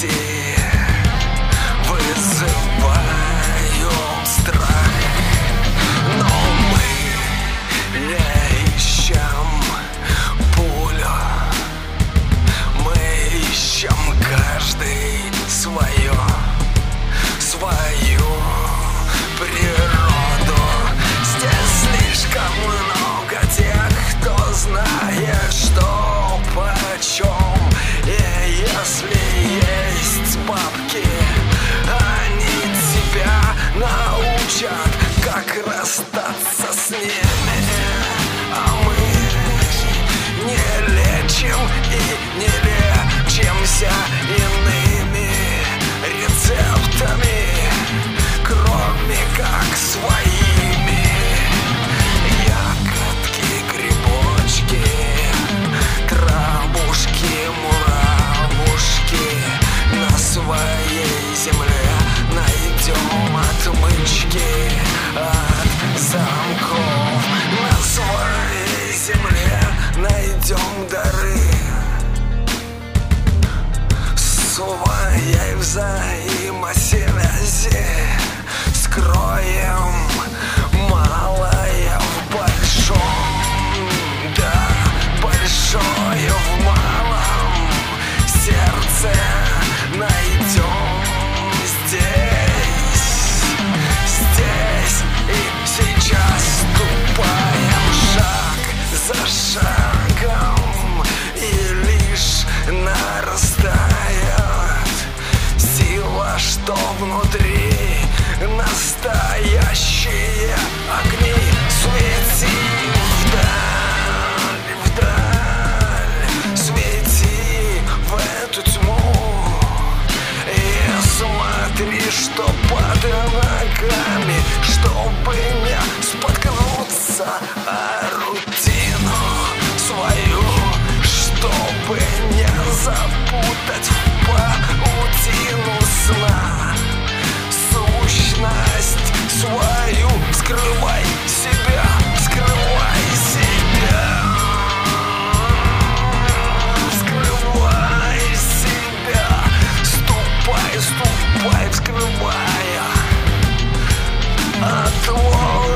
did. питайся иными рецептами, кроме как своими. Ягодки, грибочки, травушки, муравушки на своей земле. Гроза и Скроем что внутри настоящие огни.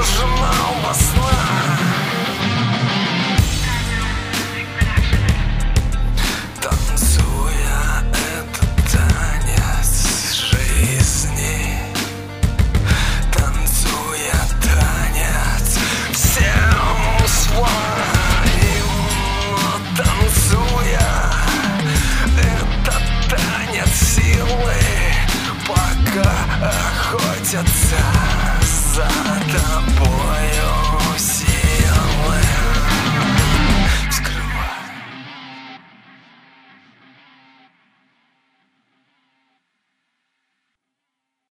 прожимал во снах Танцуя этот танец жизни Танцуя танец всем своим Танцуя этот танец силы Пока охотятся за тобою все.